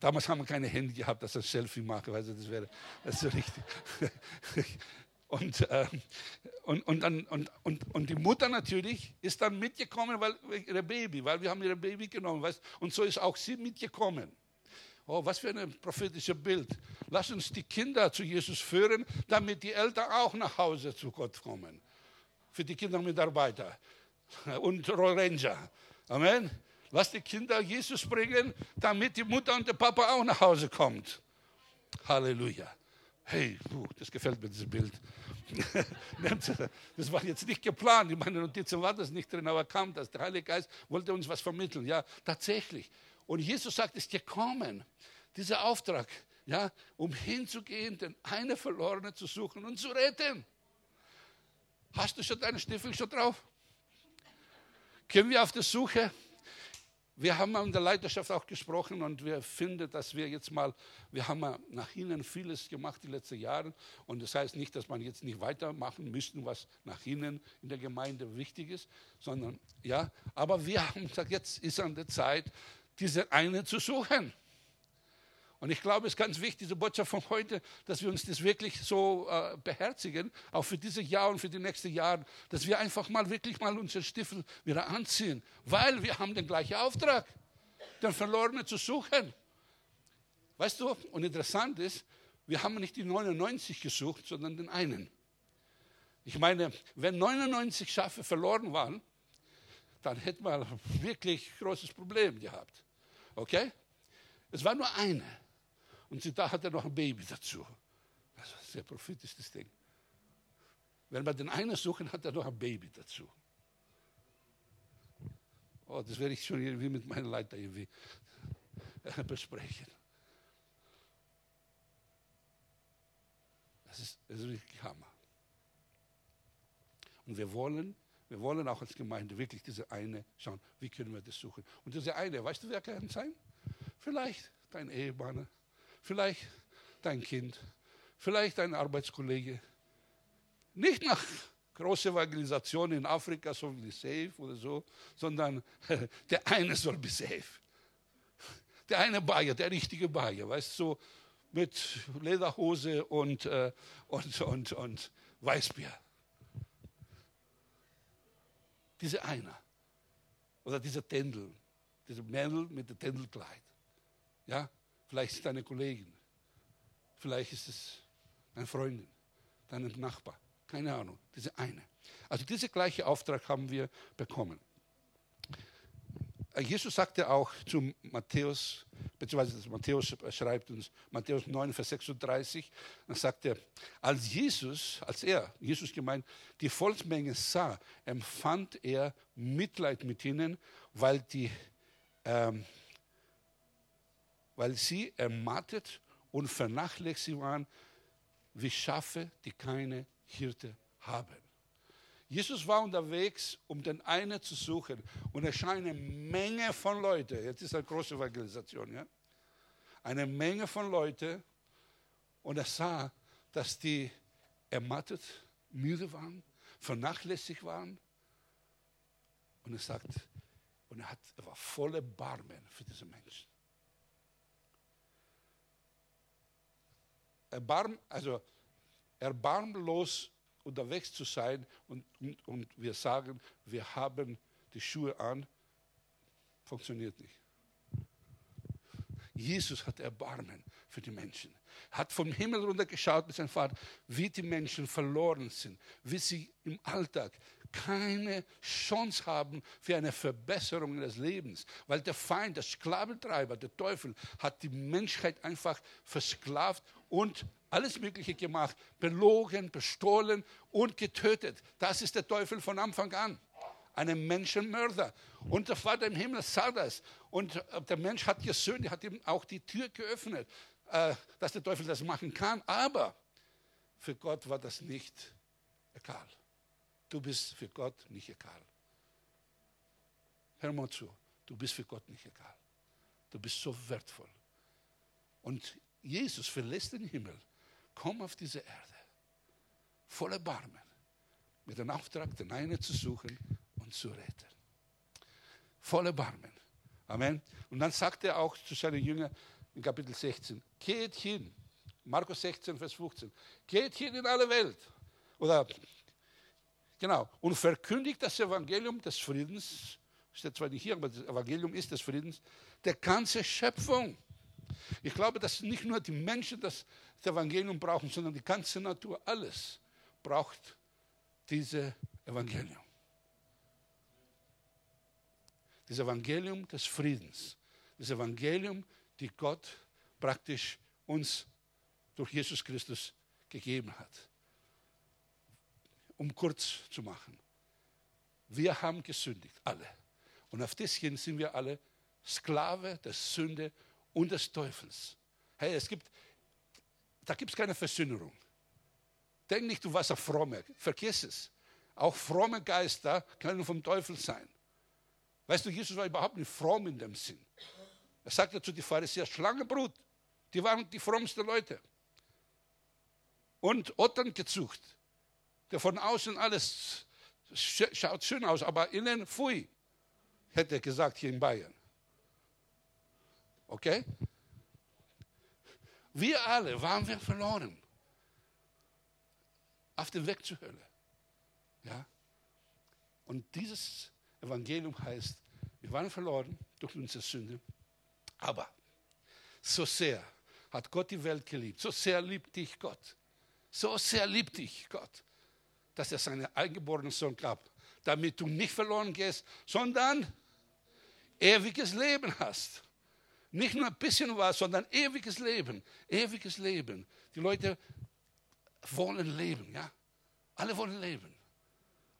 Damals haben wir keine Hände gehabt, dass ich ein Selfie mache, also das wäre das so richtig. Und, äh, und, und, dann, und, und, und die Mutter natürlich ist dann mitgekommen, weil ihre Baby, weil wir haben ihre Baby genommen, weißt, und so ist auch sie mitgekommen. Oh, was für ein prophetisches Bild. Lass uns die Kinder zu Jesus führen, damit die Eltern auch nach Hause zu Gott kommen. Für die Kindermitarbeiter und Rollranger. Amen. Lass die Kinder Jesus bringen, damit die Mutter und der Papa auch nach Hause kommt. Halleluja. Hey, das gefällt mir, dieses Bild. das war jetzt nicht geplant, in meinen Notizen war das nicht drin, aber kam das. Der Heilige Geist wollte uns was vermitteln. Ja, tatsächlich. Und Jesus sagt, es ist gekommen, dieser Auftrag, ja, um hinzugehen, den einen Verlorenen zu suchen und zu retten. Hast du schon deine Stiefel schon drauf? Können wir auf der Suche wir haben in der Leiterschaft auch gesprochen und wir finden, dass wir jetzt mal, wir haben nach innen vieles gemacht die letzten Jahre und das heißt nicht, dass man jetzt nicht weitermachen müsste, was nach innen in der Gemeinde wichtig ist, sondern ja, aber wir haben gesagt, jetzt ist an der Zeit, diese eine zu suchen. Und ich glaube, es ist ganz wichtig, diese Botschaft von heute, dass wir uns das wirklich so äh, beherzigen, auch für dieses Jahr und für die nächsten Jahre, dass wir einfach mal wirklich mal unseren Stiefel wieder anziehen, weil wir haben den gleichen Auftrag, den Verlorenen zu suchen. Weißt du, und interessant ist, wir haben nicht die 99 gesucht, sondern den einen. Ich meine, wenn 99 Schafe verloren waren, dann hätten wir wirklich großes Problem gehabt. Okay? Es war nur eine. Und sie da hat er noch ein Baby dazu. Also sehr prophetisch das Ding. Wenn wir den einen suchen, hat er noch ein Baby dazu. Oh, das werde ich schon irgendwie mit meinen Leiter irgendwie besprechen. Das ist, das ist wirklich Hammer. Und wir wollen, wir wollen auch als Gemeinde wirklich diese eine schauen, wie können wir das suchen. Und diese eine, weißt du, wer kann sein? Vielleicht dein Ehemann, vielleicht dein Kind, vielleicht dein Arbeitskollege. Nicht nach große Evangelisation in Afrika, so wie Safe oder so, sondern der eine soll be safe. Der eine Bayer, der richtige Bayer, weißt du, so mit Lederhose und, äh, und, und, und Weißbier. Diese einer. Oder dieser Tändel. Dieser Mädel mit dem Tändelkleid. Ja? Vielleicht ist es deine Kollegin. Vielleicht ist es deine Freundin, dein Nachbar. Keine Ahnung. Diese eine. Also diesen gleichen Auftrag haben wir bekommen. Äh, Jesus sagte auch zu Matthäus, beziehungsweise Matthäus schreibt uns, Matthäus 9, Vers 36, dann sagt er, als Jesus, als er, Jesus gemeint, die Volksmenge sah, empfand er Mitleid mit ihnen, weil die ähm, weil sie ermattet und vernachlässigt waren, wie Schafe, die keine Hirte haben. Jesus war unterwegs, um den einen zu suchen. Und es scheint eine Menge von Leuten, jetzt ist eine große Evangelisation, ja? eine Menge von Leuten. Und er sah, dass die ermattet, müde waren, vernachlässigt waren. Und er sagt, und er, hat, er war voller Barmen für diese Menschen. erbarm, also erbarmlos unterwegs zu sein und, und, und wir sagen, wir haben die Schuhe an, funktioniert nicht. Jesus hat Erbarmen für die Menschen. Hat vom Himmel runtergeschaut mit seinem Vater, wie die Menschen verloren sind, wie sie im Alltag keine Chance haben für eine Verbesserung des Lebens, weil der Feind, der Sklaventreiber, der Teufel hat die Menschheit einfach versklavt und alles Mögliche gemacht, belogen, bestohlen und getötet. Das ist der Teufel von Anfang an. Ein Menschenmörder. Und der Vater im Himmel sah das. Und äh, der Mensch hat gesöhnt, hat ihm auch die Tür geöffnet, äh, dass der Teufel das machen kann. Aber für Gott war das nicht egal. Du bist für Gott nicht egal. Hör mal zu, du bist für Gott nicht egal. Du bist so wertvoll. Und Jesus verlässt den Himmel, kommt auf diese Erde, voller Barmen, mit dem Auftrag, den einen zu suchen und zu retten. Voller Barmen. Amen. Und dann sagt er auch zu seinen Jüngern in Kapitel 16, geht hin, Markus 16, Vers 15, geht hin in alle Welt. Oder, genau, und verkündigt das Evangelium des Friedens, steht zwar nicht hier, aber das Evangelium ist des Friedens, der ganze Schöpfung. Ich glaube, dass nicht nur die Menschen das Evangelium brauchen, sondern die ganze Natur, alles braucht dieses Evangelium. Das Evangelium des Friedens. Das Evangelium, die Gott praktisch uns durch Jesus Christus gegeben hat. Um kurz zu machen. Wir haben gesündigt, alle. Und auf das hin sind wir alle Sklave der Sünde und des Teufels. Hey, es gibt, da gibt es keine Versünderung. Denk nicht, du warst ein Frommer. Vergiss es. Auch fromme Geister können vom Teufel sein. Weißt du, Jesus war überhaupt nicht fromm in dem Sinn. Er sagte zu den Pharisäern, Schlangenbrut, die waren die frommsten Leute. Und Ottern gezucht, der von außen alles schaut schön aus, aber innen pfui, hätte er gesagt hier in Bayern. Okay? Wir alle waren wir verloren. Auf dem Weg zur Hölle. Ja? Und dieses Evangelium heißt, wir waren verloren durch unsere Sünde, aber so sehr hat Gott die Welt geliebt, so sehr liebt dich Gott, so sehr liebt dich Gott, dass er seinen eingeborenen Sohn gab, damit du nicht verloren gehst, sondern ewiges Leben hast. Nicht nur ein bisschen was, sondern ewiges Leben, ewiges Leben. Die Leute wollen leben, ja. Alle wollen leben.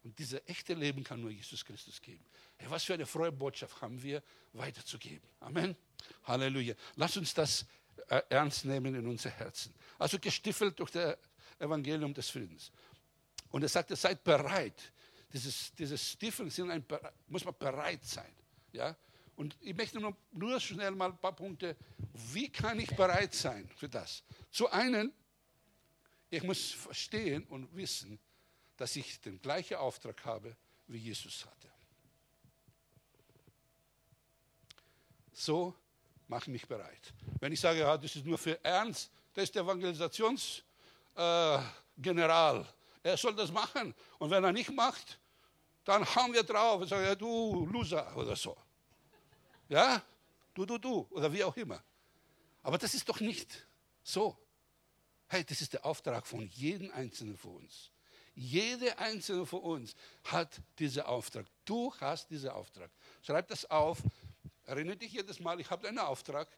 Und dieses echte Leben kann nur Jesus Christus geben. Hey, was für eine frohe Botschaft haben wir weiterzugeben. Amen. Halleluja. Lass uns das äh, ernst nehmen in unser Herzen. Also gestiefelt durch das Evangelium des Friedens. Und er sagte, seid bereit. Dieses, dieses Stiefeln sind ein, muss man bereit sein. Ja? Und ich möchte nur, nur schnell mal ein paar Punkte. Wie kann ich bereit sein für das? Zu einen, ich muss verstehen und wissen, dass ich den gleichen Auftrag habe, wie Jesus hatte. So mache ich mich bereit. Wenn ich sage, ja, das ist nur für Ernst, das ist der Evangelisationsgeneral. Äh, er soll das machen. Und wenn er nicht macht, dann hauen wir drauf und sagen, ja, du Loser oder so. Ja, du, du, du oder wie auch immer. Aber das ist doch nicht so. Hey, das ist der Auftrag von jedem Einzelnen von uns. Jede einzelne von uns hat diesen Auftrag. Du hast diesen Auftrag. Schreib das auf. Erinnere dich jedes Mal, ich habe einen Auftrag.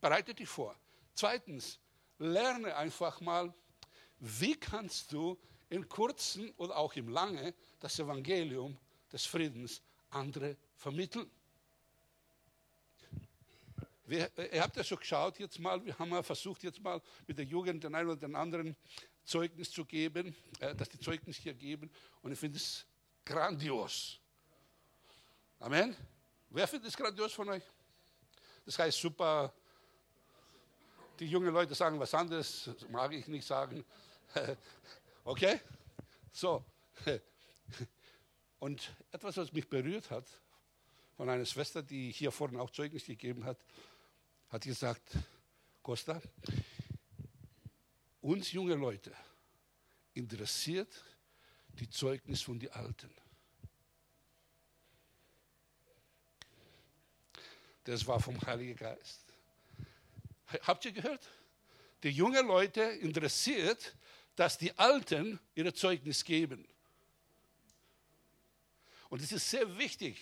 Bereite dich vor. Zweitens, lerne einfach mal, wie kannst du in kurzen oder auch im lange das Evangelium des Friedens andere vermitteln. Wir, ihr habt ja schon geschaut jetzt mal, wir haben ja versucht jetzt mal mit der Jugend den einen oder den anderen Zeugnis zu geben, äh, dass die Zeugnis hier geben. Und ich finde es grandios. Amen. Wer findet es grandios von euch? Das heißt super. Die jungen Leute sagen was anderes, das mag ich nicht sagen. Okay? So. Und etwas, was mich berührt hat, von einer Schwester, die hier vorne auch Zeugnis gegeben hat, hat gesagt, Costa, uns junge Leute interessiert die Zeugnis von den Alten. Das war vom Heiligen Geist. Habt ihr gehört? Die jungen Leute interessiert, dass die Alten ihre Zeugnis geben. Und es ist sehr wichtig,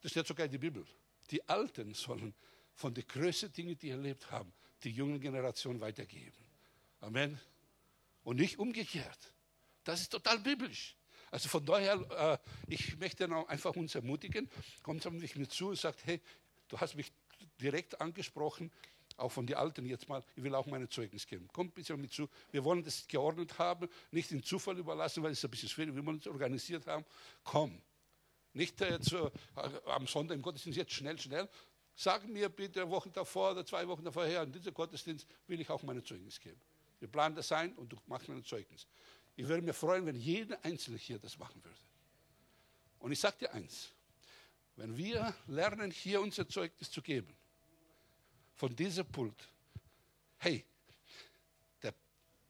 das steht sogar in der Bibel. Die Alten sollen von den größten Dingen, die sie erlebt haben, die junge Generation weitergeben. Amen. Und nicht umgekehrt. Das ist total biblisch. Also von daher, äh, ich möchte einfach uns ermutigen, kommt auf mich zu und sagt, hey, du hast mich direkt angesprochen, auch von den Alten jetzt mal, ich will auch meine Zeugnis geben. Kommt bitte mit zu. Wir wollen das geordnet haben, nicht den Zufall überlassen, weil es ein bisschen schwierig, wir wollen es organisiert haben. Komm. Nicht äh, zu, äh, am Sonntag im Gottesdienst jetzt schnell, schnell, Sag mir bitte eine Woche davor oder zwei Wochen davor her, in diesem Gottesdienst will ich auch meine Zeugnis geben. Wir planen das ein und du machst mir ein Zeugnis. Ich würde mich freuen, wenn jeder Einzelne hier das machen würde. Und ich sage dir eins, wenn wir lernen, hier unser Zeugnis zu geben, von diesem Pult, hey, der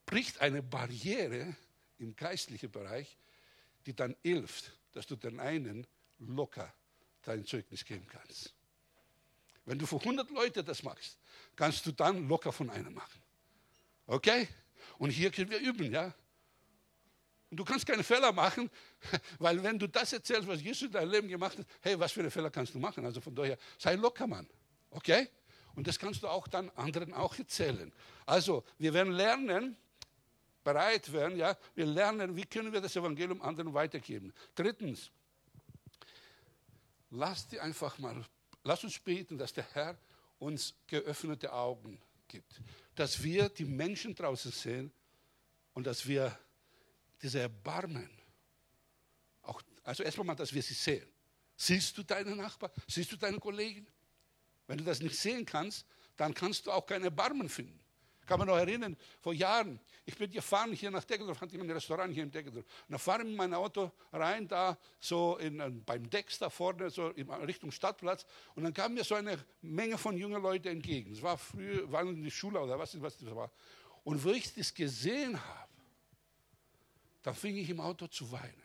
bricht eine Barriere im geistlichen Bereich, die dann hilft, dass du den einen locker dein Zeugnis geben kannst. Wenn du für 100 Leute das machst, kannst du dann locker von einem machen. Okay? Und hier können wir üben, ja? Und du kannst keine Fehler machen, weil wenn du das erzählst, was Jesus in deinem Leben gemacht hat, hey, was für eine Fehler kannst du machen? Also von daher, sei locker, Mann. Okay? Und das kannst du auch dann anderen auch erzählen. Also, wir werden lernen, bereit werden, ja, wir lernen, wie können wir das Evangelium anderen weitergeben. Drittens, lass die einfach mal, lass uns beten, dass der Herr uns geöffnete Augen gibt, dass wir die Menschen draußen sehen und dass wir diese Erbarmen, auch, also erstmal mal, dass wir sie sehen. Siehst du deinen Nachbar? Siehst du deinen Kollegen? Wenn du das nicht sehen kannst, dann kannst du auch kein Erbarmen finden. Kann mich noch erinnern, vor Jahren, ich bin gefahren hier nach Deckendorf, hatte ich ein Restaurant hier in Deckendorf. Und da fahre ich mit meinem Auto rein, da so in, beim Decks da vorne, so in Richtung Stadtplatz. Und dann kam mir so eine Menge von jungen Leuten entgegen. Es war früher, waren die Schule oder was, was das war. Und wo ich das gesehen habe, da fing ich im Auto zu weinen.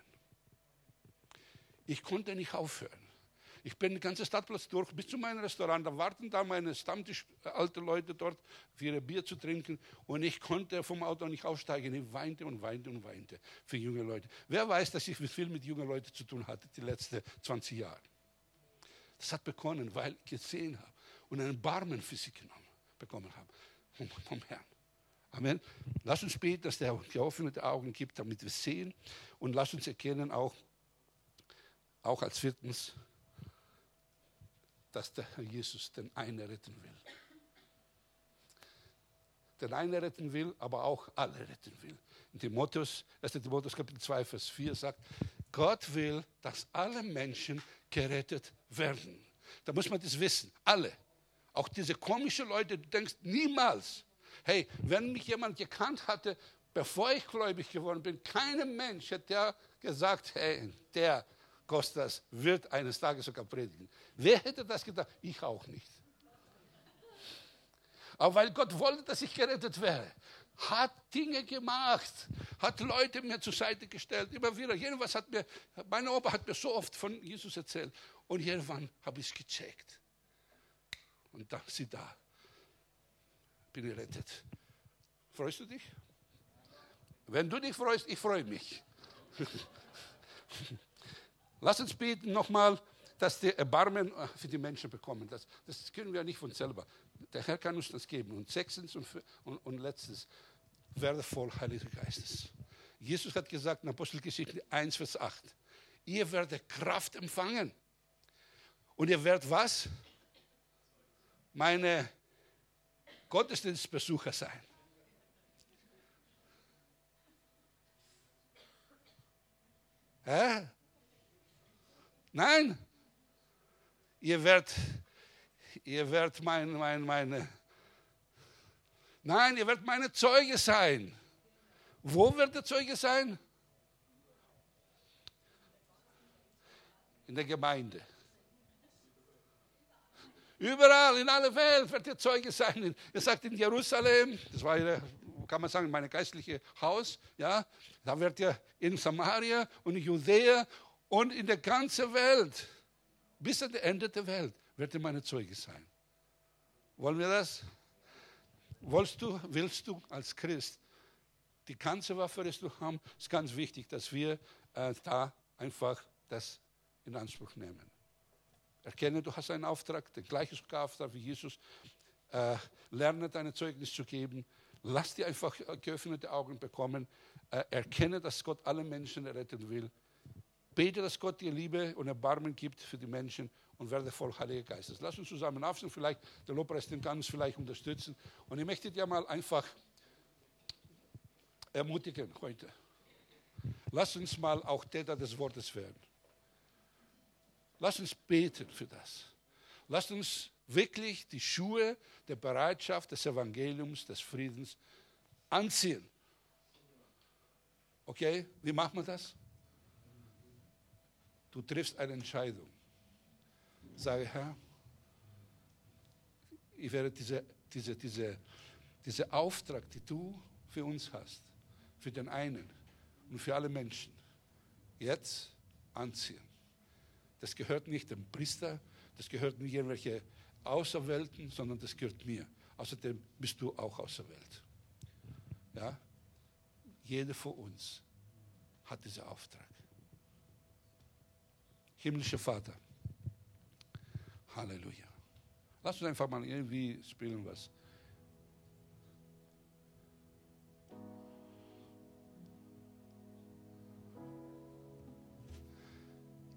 Ich konnte nicht aufhören. Ich bin den ganzen Stadtplatz durch bis zu meinem Restaurant. Da warten da meine Stammtisch, äh, alte Leute dort, für ihr Bier zu trinken. Und ich konnte vom Auto nicht aufsteigen. Ich weinte und weinte und weinte für junge Leute. Wer weiß, dass ich viel mit jungen Leuten zu tun hatte, die letzten 20 Jahre. Das hat begonnen, weil ich gesehen habe und einen Barmen für sie genommen, bekommen habe vom, vom Herrn. Amen. Lass uns beten, dass der geöffnete Augen gibt, damit wir sehen. Und lass uns erkennen auch, auch als viertens, dass der Herr Jesus den einen retten will. Den einen retten will, aber auch alle retten will. In Timotheus, 1. Timotheus Kapitel 2, Vers 4 sagt, Gott will, dass alle Menschen gerettet werden. Da muss man das wissen, alle. Auch diese komischen Leute, du denkst niemals, Hey, wenn mich jemand gekannt hatte, bevor ich gläubig geworden bin, keinem Mensch hätte gesagt, hey, der Kostas wird eines Tages sogar predigen. Wer hätte das gedacht? Ich auch nicht. Aber weil Gott wollte, dass ich gerettet wäre, hat Dinge gemacht, hat Leute mir zur Seite gestellt, immer wieder. Jedenfalls hat mir, meine Opa hat mir so oft von Jesus erzählt. Und irgendwann habe ich es gecheckt. Und da, sie da bin gerettet. Freust du dich? Wenn du dich freust, ich freue mich. Lass uns beten nochmal, dass wir Erbarmen für die Menschen bekommen. Das, das können wir nicht von selber. Der Herr kann uns das geben. Und sechstens und, und, und letztens, werde voll Heiligen Geistes. Jesus hat gesagt in Apostelgeschichte 1, Vers 8, ihr werdet Kraft empfangen. Und ihr werdet was? Meine Gottesdienstbesucher sein. Hä? Nein, ihr werdet, ihr werdet mein, mein, meine, nein, ihr werdet meine Zeuge sein. Wo wird der Zeuge sein? In der Gemeinde. Überall in aller Welt wird ihr Zeuge sein. Er sagt in Jerusalem, das war ihre, kann man sagen, mein geistliches Haus, ja, da wird ihr in Samaria und in Judäa und in der ganzen Welt, bis an das Ende der Welt, wird ihr meine Zeuge sein. Wollen wir das? Willst du, willst du als Christ die ganze Waffe, du haben, ist ganz wichtig, dass wir äh, da einfach das in Anspruch nehmen. Erkenne, du hast einen Auftrag, den gleichen Auftrag wie Jesus. Äh, lerne deine Zeugnis zu geben. Lass dir einfach geöffnete Augen bekommen. Äh, erkenne, dass Gott alle Menschen retten will. Bete, dass Gott dir Liebe und Erbarmen gibt für die Menschen und werde voll Heiliger Geistes. Lass uns zusammen aufstehen, vielleicht der Lobpreis den kann uns vielleicht unterstützen. Und ich möchte dir mal einfach ermutigen heute. Lass uns mal auch Täter des Wortes werden. Lass uns beten für das. Lass uns wirklich die Schuhe der Bereitschaft des Evangeliums, des Friedens anziehen. Okay, wie macht man das? Du triffst eine Entscheidung. Sage, Herr, ich werde diese, diese, diese, diese Auftrag, die du für uns hast, für den einen und für alle Menschen, jetzt anziehen. Das gehört nicht dem Priester, das gehört nicht irgendwelche Außerwelten, sondern das gehört mir. Außerdem bist du auch außer Welt. Ja? Jeder von uns hat diesen Auftrag. Himmlischer Vater. Halleluja. Lass uns einfach mal irgendwie spielen was.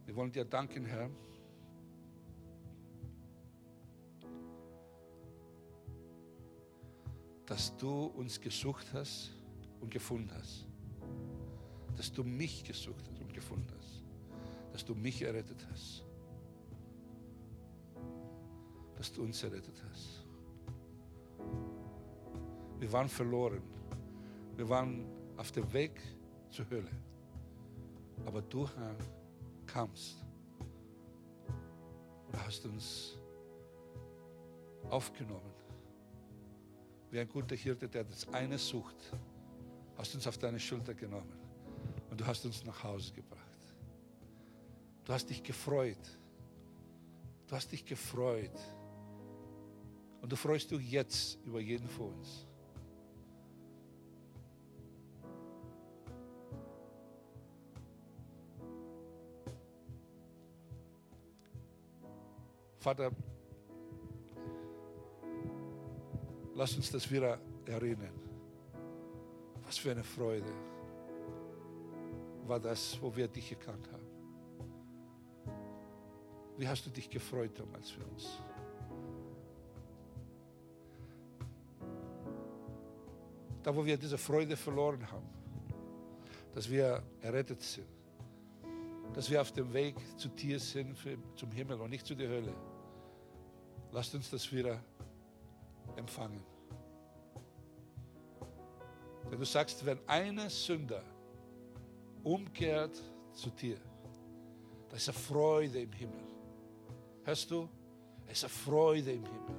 Wir wollen dir danken, Herr. dass du uns gesucht hast und gefunden hast. Dass du mich gesucht hast und gefunden hast. Dass du mich errettet hast. Dass du uns errettet hast. Wir waren verloren. Wir waren auf dem Weg zur Hölle. Aber du, Herr, kamst und hast uns aufgenommen wie ein guter Hirte, der das eine sucht, hast uns auf deine Schulter genommen und du hast uns nach Hause gebracht. Du hast dich gefreut. Du hast dich gefreut. Und du freust dich jetzt über jeden von uns. Vater, Lass uns das wieder erinnern. Was für eine Freude war das, wo wir dich gekannt haben. Wie hast du dich gefreut damals für uns? Da, wo wir diese Freude verloren haben, dass wir errettet sind, dass wir auf dem Weg zu dir sind, für, zum Himmel und nicht zu der Hölle. Lasst uns das wieder empfangen. Wenn du sagst, wenn eine Sünder umkehrt zu dir, da ist eine Freude im Himmel. Hörst du? Es ist Freude im Himmel.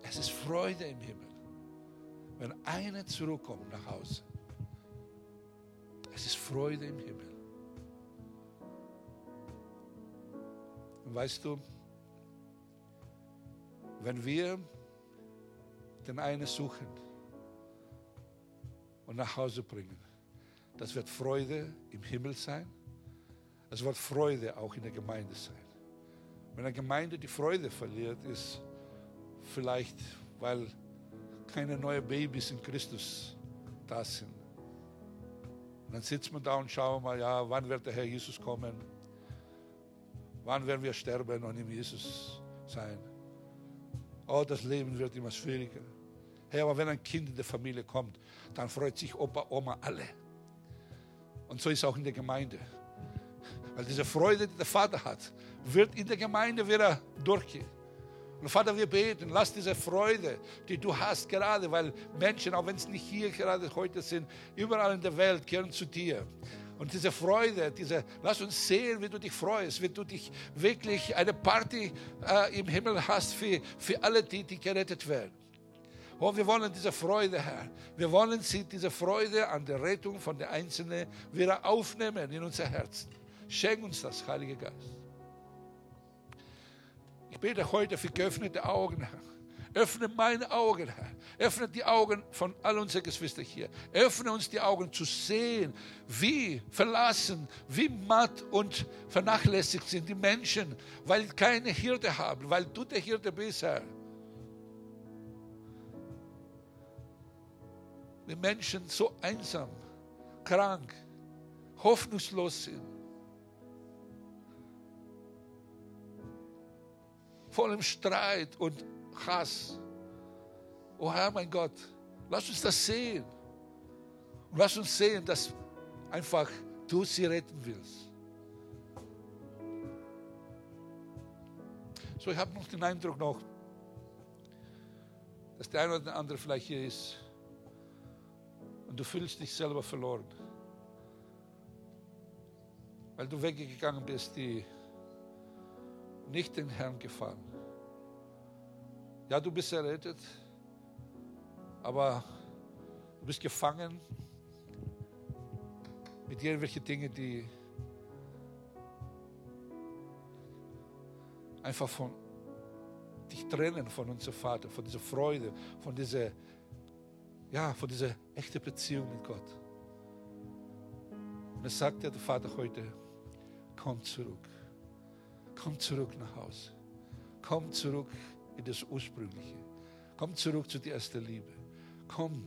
Es ist Freude im Himmel, wenn eine zurückkommt nach Hause. Es ist Freude im Himmel. Und weißt du, wenn wir den einen suchen und nach Hause bringen, das wird Freude im Himmel sein. Es wird Freude auch in der Gemeinde sein. Wenn eine Gemeinde die Freude verliert, ist vielleicht, weil keine neuen Babys in Christus da sind. Und dann sitzt man da und schaut mal, ja, wann wird der Herr Jesus kommen? Wann werden wir sterben und in Jesus sein? Oh, das Leben wird immer schwieriger. Hey, aber wenn ein Kind in der Familie kommt, dann freut sich Opa, Oma alle. Und so ist es auch in der Gemeinde. Weil diese Freude, die der Vater hat, wird in der Gemeinde wieder durchgehen. Und Vater, wir beten, lass diese Freude, die du hast, gerade weil Menschen, auch wenn es nicht hier gerade heute sind, überall in der Welt kehren zu dir. Und diese Freude, diese, lass uns sehen, wie du dich freust, wie du dich wirklich eine Party äh, im Himmel hast für, für alle, die, die gerettet werden. Oh, wir wollen diese Freude, Herr. Wir wollen sie, diese Freude an der Rettung von der Einzelnen wieder aufnehmen in unser Herzen. Schenk uns das, Heilige Geist. Ich bete heute für geöffnete Augen, Herr. Öffne meine Augen, Herr. Öffne die Augen von all unseren Geschwistern hier. Öffne uns die Augen zu sehen, wie verlassen, wie matt und vernachlässigt sind die Menschen, weil keine Hirte haben, weil du der Hirte bist, Herr. Die Menschen so einsam, krank, hoffnungslos sind. Vollem Streit und Hass. Oh Herr, mein Gott, lass uns das sehen. Und lass uns sehen, dass einfach du sie retten willst. So, ich habe noch den Eindruck noch, dass der eine oder andere vielleicht hier ist und du fühlst dich selber verloren. Weil du weggegangen bist, die nicht den Herrn gefallen. Ja, du bist errettet, aber du bist gefangen mit irgendwelchen Dingen, die einfach von dich trennen von unserem Vater, von dieser Freude, von dieser ja, von dieser echten Beziehung mit Gott. Und es sagt der Vater heute, komm zurück. Komm zurück nach Hause. Komm zurück in das Ursprüngliche. Komm zurück zu der ersten Liebe. Komm,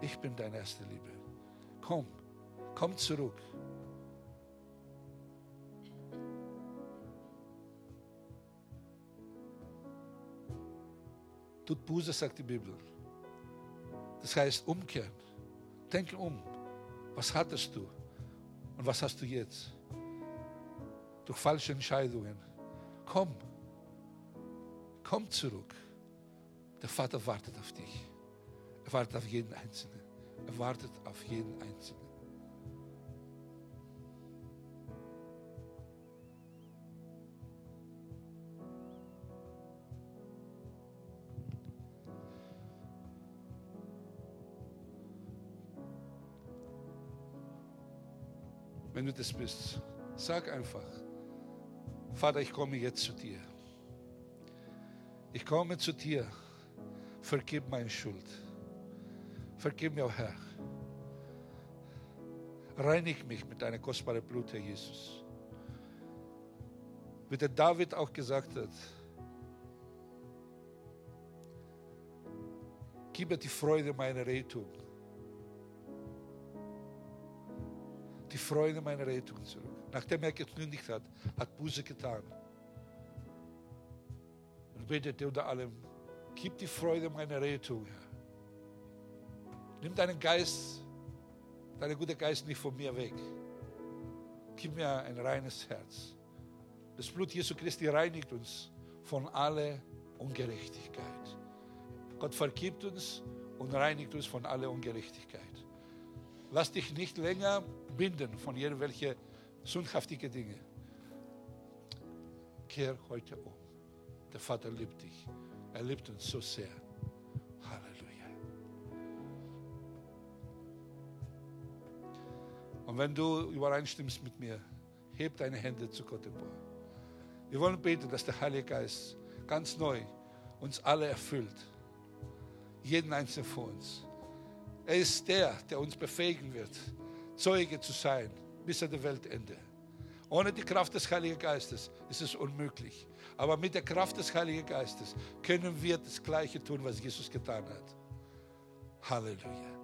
ich bin deine erste Liebe. Komm, komm zurück. Tut Buße, sagt die Bibel. Das heißt umkehren. Denke um. Was hattest du und was hast du jetzt? Durch falsche Entscheidungen. Komm. Komm zurück. Der Vater wartet auf dich. Er wartet auf jeden Einzelnen. Er wartet auf jeden Einzelnen. Wenn du das bist, sag einfach, Vater, ich komme jetzt zu dir. Ich komme zu dir. Vergib meine Schuld. Vergib mir, Herr. Reinig mich mit deiner kostbaren Blut, Herr Jesus. Wie der David auch gesagt hat, gib mir die Freude meiner Rettung. Die Freude meiner Rettung zurück. Nachdem er gekündigt hat, hat Buße getan. Und betete unter allem, gib die Freude meiner Rettung, Herr. Nimm deinen Geist, deinen guten Geist nicht von mir weg. Gib mir ein reines Herz. Das Blut Jesu Christi reinigt uns von aller Ungerechtigkeit. Gott vergibt uns und reinigt uns von aller Ungerechtigkeit. Lass dich nicht länger binden von irgendwelchen sündhaftigen Dingen. Kehr heute um. Der Vater liebt dich. Er liebt uns so sehr. Und wenn du übereinstimmst mit mir, heb deine Hände zu Gott empor. Wir wollen beten, dass der Heilige Geist ganz neu uns alle erfüllt. Jeden einzelnen von uns. Er ist der, der uns befähigen wird, Zeuge zu sein bis an der Weltende. Ohne die Kraft des Heiligen Geistes ist es unmöglich. Aber mit der Kraft des Heiligen Geistes können wir das Gleiche tun, was Jesus getan hat. Halleluja.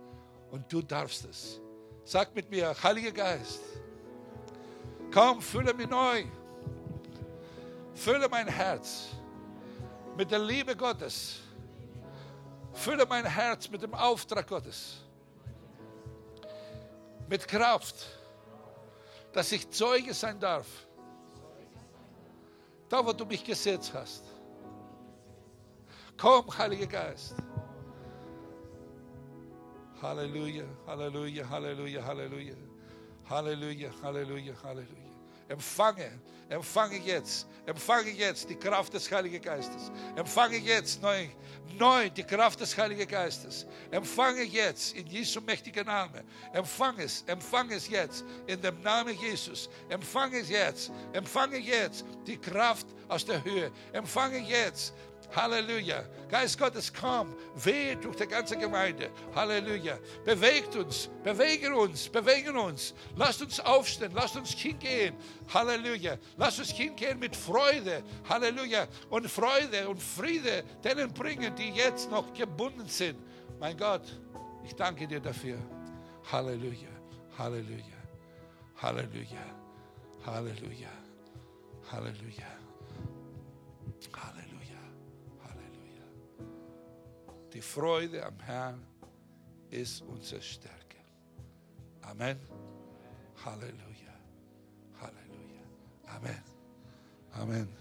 Und du darfst es. Sag mit mir, Heiliger Geist, komm, fülle mich neu. Fülle mein Herz mit der Liebe Gottes. Fülle mein Herz mit dem Auftrag Gottes. Mit Kraft, dass ich Zeuge sein darf. Da, wo du mich gesetzt hast. Komm, Heiliger Geist. Halleluja, Halleluja, Halleluja, Halleluja. Halleluja, Halleluja, Halleluja. Empfange, empfange jetzt, empfange jetzt die Kraft des Heiligen Geistes. Empfange jetzt neu, neu die Kraft des Heiligen Geistes. Empfange jetzt in Jesu mächtigen Namen. Empfange es, empfange es jetzt in dem Namen Jesus. Empfange es jetzt, empfange jetzt die Kraft aus der Höhe. Empfange jetzt Halleluja. Geist Gottes, komm, wehe durch die ganze Gemeinde. Halleluja. Bewegt uns, bewegen uns, bewegen uns. Lasst uns aufstehen, lasst uns hingehen. Halleluja. Lasst uns hingehen mit Freude. Halleluja. Und Freude und Friede denen bringen, die jetzt noch gebunden sind. Mein Gott, ich danke dir dafür. Halleluja. Halleluja. Halleluja. Halleluja. Halleluja. Halleluja. Die Freude am Herrn ist unsere Stärke. Amen. Halleluja. Halleluja. Amen. Amen.